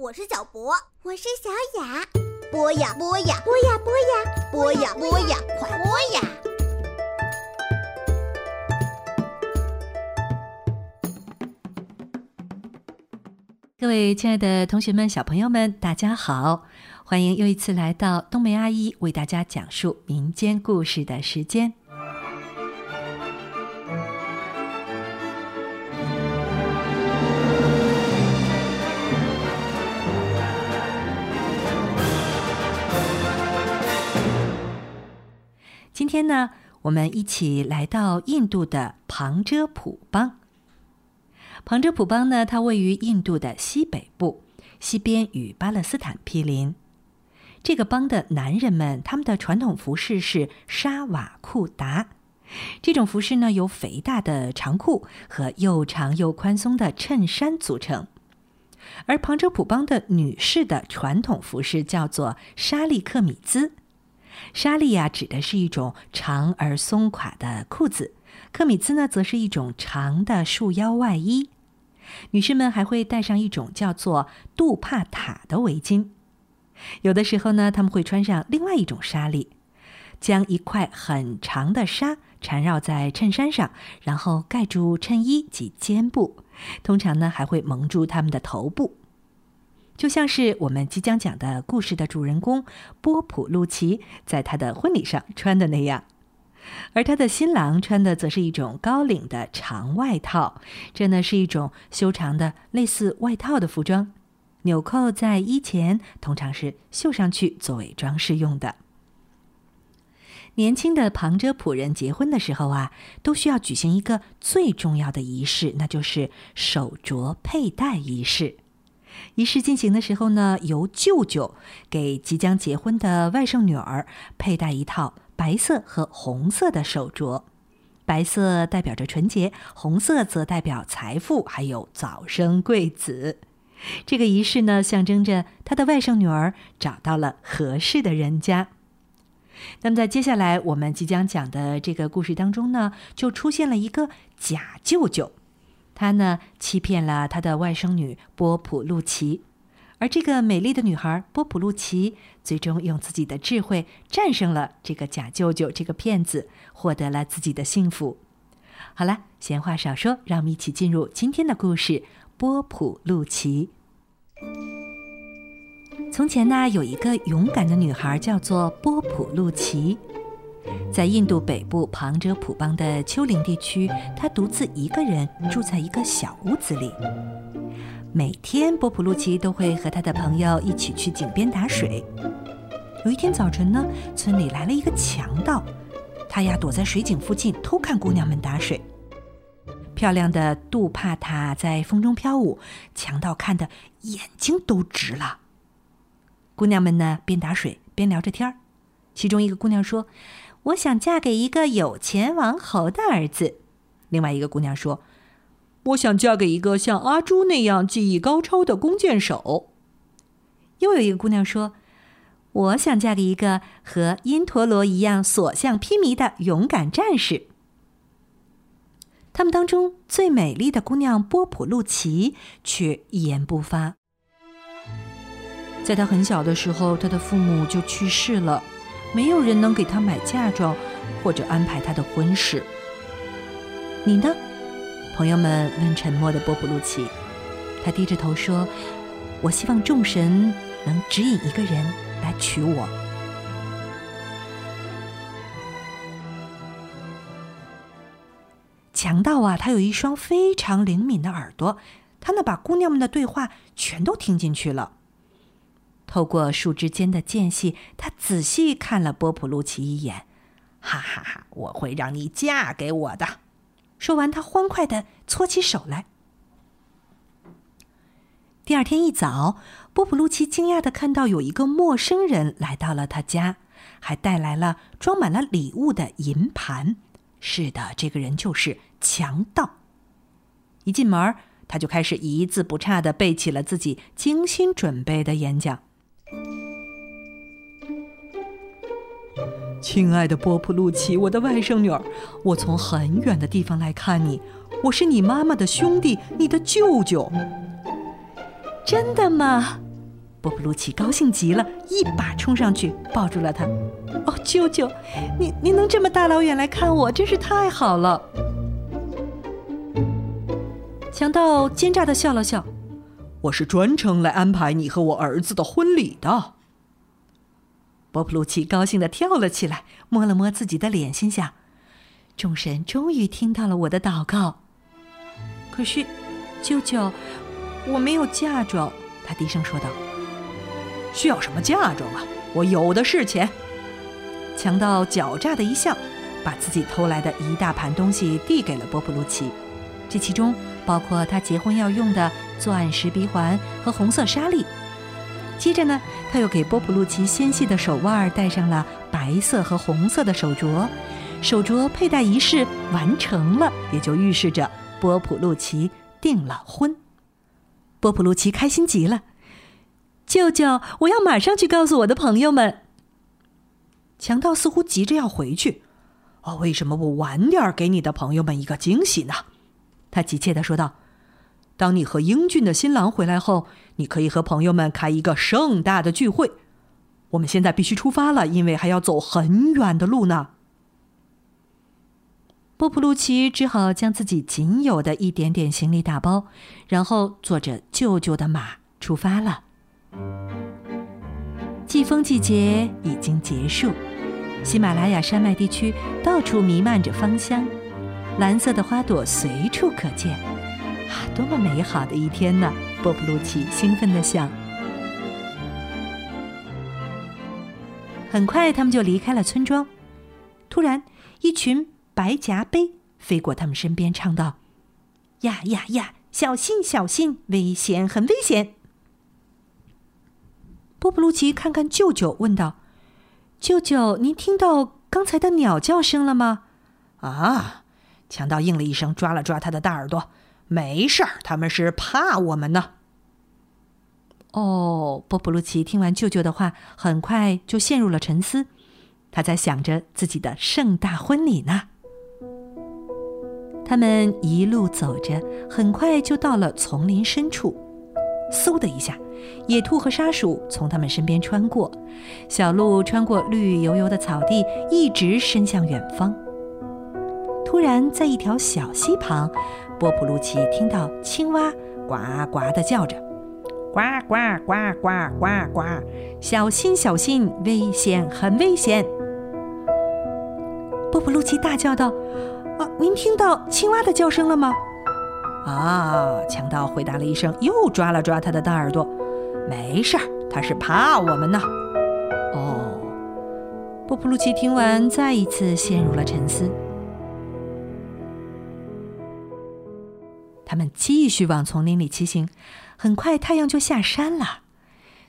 我是小博，我是小雅。播呀播呀，播呀播呀，播呀播呀，快播呀！各位亲爱的同学们、小朋友们，大家好！欢迎又一次来到冬梅阿姨为大家讲述民间故事的时间。天呢，我们一起来到印度的旁遮普邦。旁遮普邦呢，它位于印度的西北部，西边与巴勒斯坦毗邻。这个邦的男人们，他们的传统服饰是沙瓦库达。这种服饰呢，由肥大的长裤和又长又宽松的衬衫组成。而旁遮普邦的女士的传统服饰叫做沙利克米兹。沙利呀，指的是一种长而松垮的裤子；克米兹呢，则是一种长的束腰外衣。女士们还会戴上一种叫做杜帕塔的围巾。有的时候呢，他们会穿上另外一种纱丽，将一块很长的纱缠绕在衬衫上，然后盖住衬衣及肩部。通常呢，还会蒙住他们的头部。就像是我们即将讲的故事的主人公波普路奇在他的婚礼上穿的那样，而他的新郎穿的则是一种高领的长外套，这呢是一种修长的类似外套的服装，纽扣在衣前，通常是绣上去作为装饰用的。年轻的旁遮普人结婚的时候啊，都需要举行一个最重要的仪式，那就是手镯佩戴仪式。仪式进行的时候呢，由舅舅给即将结婚的外甥女儿佩戴一套白色和红色的手镯，白色代表着纯洁，红色则代表财富，还有早生贵子。这个仪式呢，象征着他的外甥女儿找到了合适的人家。那么，在接下来我们即将讲的这个故事当中呢，就出现了一个假舅舅。他呢欺骗了他的外甥女波普路奇，而这个美丽的女孩波普路奇最终用自己的智慧战胜了这个假舅舅这个骗子，获得了自己的幸福。好了，闲话少说，让我们一起进入今天的故事《波普路奇》。从前呢，有一个勇敢的女孩，叫做波普路奇。在印度北部旁遮普邦的丘陵地区，他独自一个人住在一个小屋子里。每天，波普路奇都会和他的朋友一起去井边打水。有一天早晨呢，村里来了一个强盗，他呀躲在水井附近偷看姑娘们打水。漂亮的杜帕塔在风中飘舞，强盗看得眼睛都直了。姑娘们呢，边打水边聊着天儿。其中一个姑娘说。我想嫁给一个有钱王侯的儿子。另外一个姑娘说：“我想嫁给一个像阿朱那样技艺高超的弓箭手。”又有一个姑娘说：“我想嫁给一个和因陀罗一样所向披靡的勇敢战士。”他们当中最美丽的姑娘波普露奇却一言不发。在她很小的时候，她的父母就去世了。没有人能给他买嫁妆，或者安排他的婚事。你呢？朋友们问沉默的波普鲁奇。他低着头说：“我希望众神能指引一个人来娶我。”强盗啊，他有一双非常灵敏的耳朵，他呢把姑娘们的对话全都听进去了。透过树枝间的间隙，他仔细看了波普路奇一眼，哈哈哈！我会让你嫁给我的。说完，他欢快的搓起手来。第二天一早，波普路奇惊讶的看到有一个陌生人来到了他家，还带来了装满了礼物的银盘。是的，这个人就是强盗。一进门，他就开始一字不差的背起了自己精心准备的演讲。亲爱的波普路奇，我的外甥女儿，我从很远的地方来看你，我是你妈妈的兄弟，你的舅舅。真的吗？波普鲁奇高兴极了，一把冲上去抱住了他。哦，舅舅，你你能这么大老远来看我，真是太好了。强盗奸诈的笑了笑：“我是专程来安排你和我儿子的婚礼的。”波普鲁奇高兴的跳了起来，摸了摸自己的脸，心想：“众神终于听到了我的祷告。”可是，舅舅，我没有嫁妆。”他低声说道。“需要什么嫁妆啊？我有的是钱。”强盗狡诈的一笑，把自己偷来的一大盘东西递给了波普鲁奇，这其中包括他结婚要用的钻石鼻环和红色纱丽。接着呢，他又给波普鲁奇纤细的手腕戴上了白色和红色的手镯，手镯佩戴仪式完成了，也就预示着波普鲁奇订了婚。波普鲁奇开心极了，舅舅，我要马上去告诉我的朋友们。强盗似乎急着要回去，哦，为什么不晚点给你的朋友们一个惊喜呢？他急切的说道。当你和英俊的新郎回来后，你可以和朋友们开一个盛大的聚会。我们现在必须出发了，因为还要走很远的路呢。波普鲁奇只好将自己仅有的一点点行李打包，然后坐着舅舅的马出发了。季风季节已经结束，喜马拉雅山脉地区到处弥漫着芳香，蓝色的花朵随处可见。啊，多么美好的一天呢！波普鲁奇兴奋地想。很快，他们就离开了村庄。突然，一群白颊杯飞过他们身边，唱道：“呀呀呀，小心小心，危险，很危险！”波普鲁奇看看舅舅，问道：“舅舅，您听到刚才的鸟叫声了吗？”啊！强盗应了一声，抓了抓他的大耳朵。没事儿，他们是怕我们呢。哦，波普鲁奇听完舅舅的话，很快就陷入了沉思。他在想着自己的盛大婚礼呢。他们一路走着，很快就到了丛林深处。嗖的一下，野兔和沙鼠从他们身边穿过，小路穿过绿油油的草地，一直伸向远方。突然，在一条小溪旁。波普鲁奇听到青蛙呱呱的叫着，呱呱呱呱呱呱，小心小心，危险很危险！波普鲁奇大叫道：“啊，您听到青蛙的叫声了吗？”啊，强盗回答了一声，又抓了抓他的大耳朵。没事儿，他是怕我们呢。哦，波普鲁奇听完，再一次陷入了沉思。他们继续往丛林里骑行，很快太阳就下山了。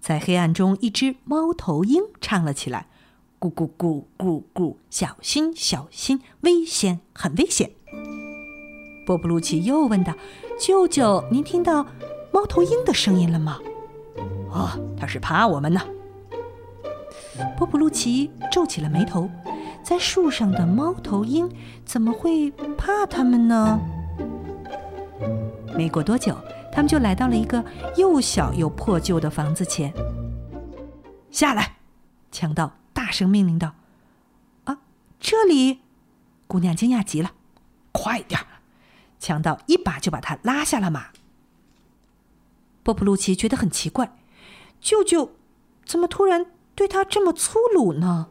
在黑暗中，一只猫头鹰唱了起来：“咕咕咕咕咕，小心小心，危险很危险。”波普鲁奇又问道：“舅舅，您听到猫头鹰的声音了吗？”“哦，他是怕我们呢。”波普鲁奇皱起了眉头，在树上的猫头鹰怎么会怕他们呢？没过多久，他们就来到了一个又小又破旧的房子前。下来，强盗大声命令道：“啊，这里！”姑娘惊讶极了。快点！强盗一把就把他拉下了马。波普鲁奇觉得很奇怪，舅舅怎么突然对他这么粗鲁呢？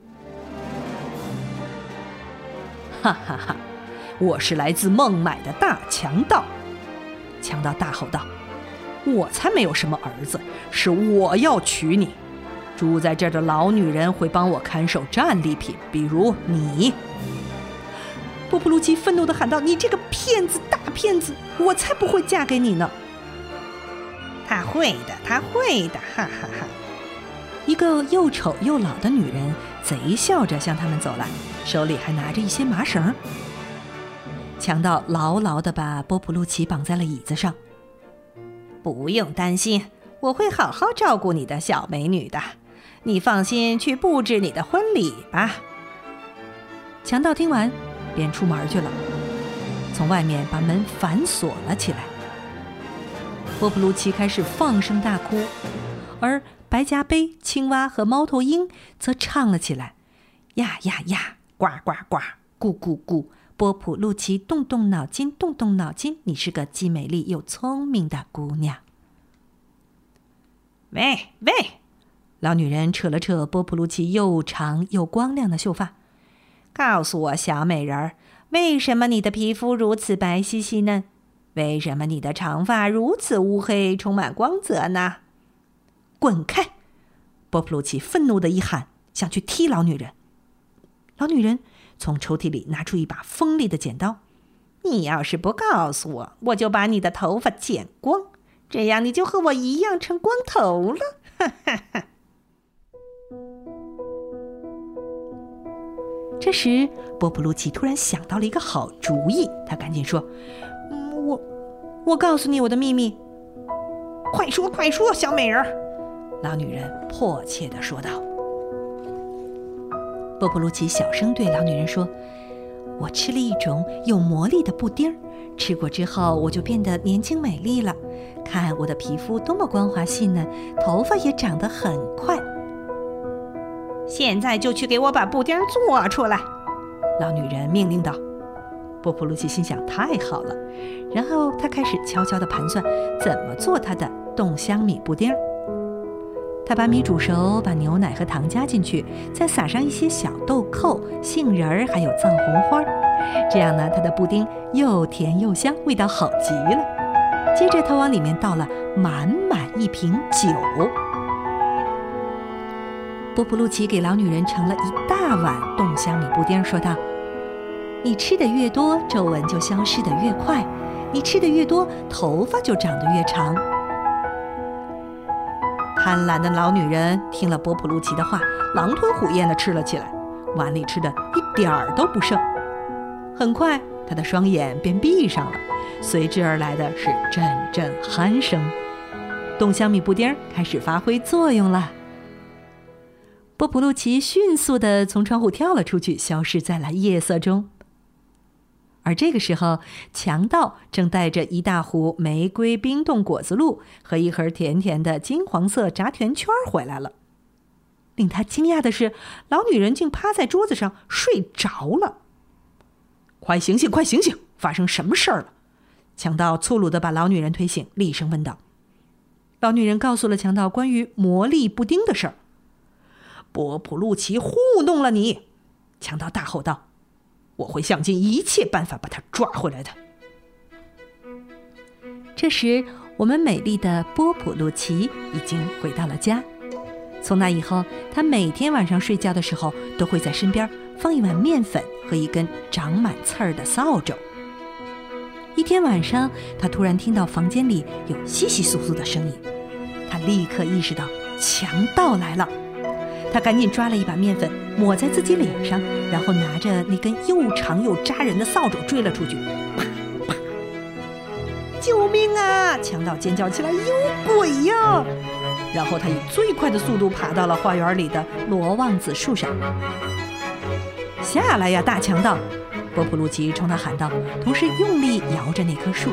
哈哈哈！我是来自孟买的大强盗。强盗大吼道：“我才没有什么儿子，是我要娶你。住在这儿的老女人会帮我看守战利品，比如你。”波普鲁奇愤怒地喊道：“你这个骗子，大骗子！我才不会嫁给你呢！”他会的，他会的，哈哈哈！一个又丑又老的女人贼笑着向他们走来，手里还拿着一些麻绳。强盗牢牢地把波普鲁奇绑在了椅子上。不用担心，我会好好照顾你的小美女的。你放心去布置你的婚礼吧。强盗听完，便出门去了，从外面把门反锁了起来。波普鲁奇开始放声大哭，而白颊杯、青蛙和猫头鹰则唱了起来：“呀呀呀，呱呱呱，咕咕咕。”波普露奇，动动脑筋，动动脑筋，你是个既美丽又聪明的姑娘。喂喂，老女人扯了扯波普露奇又长又光亮的秀发，告诉我，小美人儿，为什么你的皮肤如此白皙细嫩？为什么你的长发如此乌黑，充满光泽呢？滚开！波普露奇愤怒的一喊，想去踢老女人。老女人。从抽屉里拿出一把锋利的剪刀，你要是不告诉我，我就把你的头发剪光，这样你就和我一样成光头了。哈哈哈！这时，波普鲁奇突然想到了一个好主意，他赶紧说：“嗯，我，我告诉你我的秘密，快说快说，小美人儿。”老女人迫切的说道。波普鲁奇小声对老女人说：“我吃了一种有魔力的布丁，吃过之后我就变得年轻美丽了。看我的皮肤多么光滑细嫩，头发也长得很快。现在就去给我把布丁做出来。”老女人命令道。波普鲁奇心想：“太好了。”然后他开始悄悄地盘算怎么做他的冻香米布丁。他把米煮熟，把牛奶和糖加进去，再撒上一些小豆蔻、杏仁儿，还有藏红花。这样呢，他的布丁又甜又香，味道好极了。接着，他往里面倒了满满一瓶酒。波普鲁奇给老女人盛了一大碗冻香米布丁，说道：“你吃的越多，皱纹就消失的越快；你吃的越多，头发就长得越长。”贪婪的老女人听了波普鲁奇的话，狼吞虎咽地吃了起来，碗里吃的一点儿都不剩。很快，她的双眼便闭上了，随之而来的是阵阵鼾声。冻香米布丁开始发挥作用了。波普鲁奇迅速地从窗户跳了出去，消失在了夜色中。而这个时候，强盗正带着一大壶玫瑰冰冻果子露和一盒甜甜的金黄色炸甜圈回来了。令他惊讶的是，老女人竟趴在桌子上睡着了。快醒醒，快醒醒！发生什么事儿了？强盗粗鲁地把老女人推醒，厉声问道。老女人告诉了强盗关于魔力布丁的事儿。波普路奇糊弄了你！强盗大吼道。我会想尽一切办法把他抓回来的。这时，我们美丽的波普洛奇已经回到了家。从那以后，他每天晚上睡觉的时候都会在身边放一碗面粉和一根长满刺儿的扫帚。一天晚上，他突然听到房间里有窸窸窣窣的声音，他立刻意识到强盗来了。他赶紧抓了一把面粉，抹在自己脸上，然后拿着那根又长又扎人的扫帚追了出去。啪啪！救命啊！强盗尖叫起来：“有鬼呀！”然后他以最快的速度爬到了花园里的罗望子树上。下来呀，大强盗！波普鲁奇冲他喊道，同时用力摇着那棵树。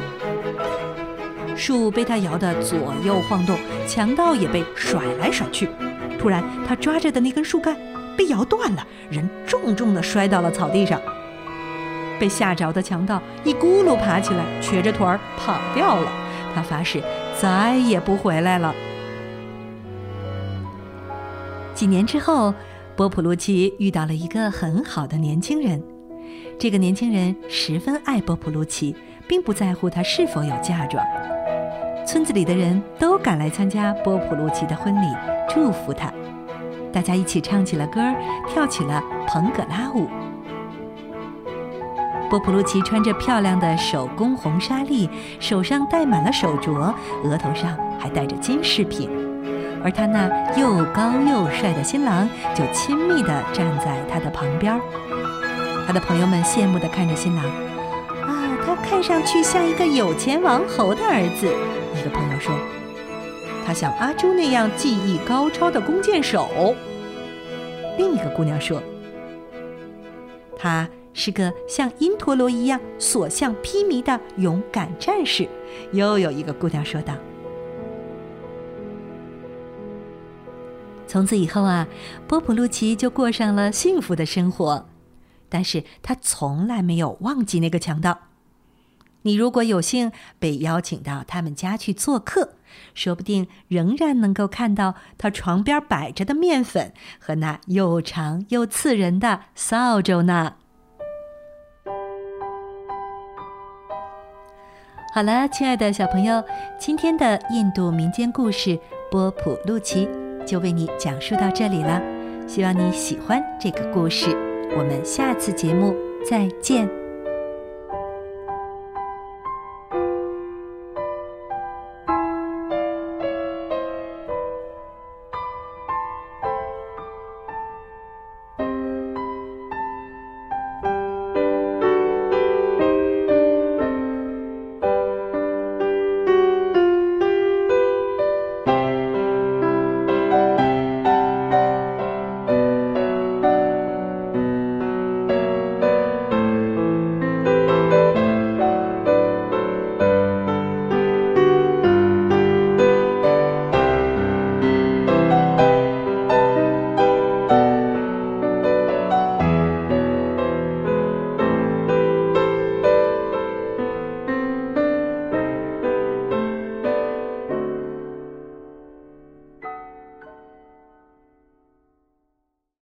树被他摇得左右晃动，强盗也被甩来甩去。突然，他抓着的那根树干被摇断了，人重重地摔到了草地上。被吓着的强盗一咕噜爬起来，瘸着腿儿跑掉了。他发誓再也不回来了。几年之后，波普鲁奇遇到了一个很好的年轻人。这个年轻人十分爱波普鲁奇，并不在乎他是否有嫁妆。村子里的人都赶来参加波普鲁奇的婚礼，祝福他。大家一起唱起了歌，跳起了彭格拉舞。波普鲁奇穿着漂亮的手工红纱丽，手上戴满了手镯，额头上还戴着金饰品。而他那又高又帅的新郎就亲密地站在他的旁边。他的朋友们羡慕地看着新郎，啊，他看上去像一个有钱王侯的儿子。一个朋友说：“他像阿朱那样技艺高超的弓箭手。”另一个姑娘说：“他是个像因陀罗一样所向披靡的勇敢战士。”又有一个姑娘说道：“从此以后啊，波普路奇就过上了幸福的生活。但是他从来没有忘记那个强盗。你如果有幸被邀请到他们家去做客，说不定仍然能够看到他床边摆着的面粉和那又长又刺人的扫帚呢。好了，亲爱的小朋友，今天的印度民间故事《波普路奇》就为你讲述到这里了。希望你喜欢这个故事。我们下次节目再见。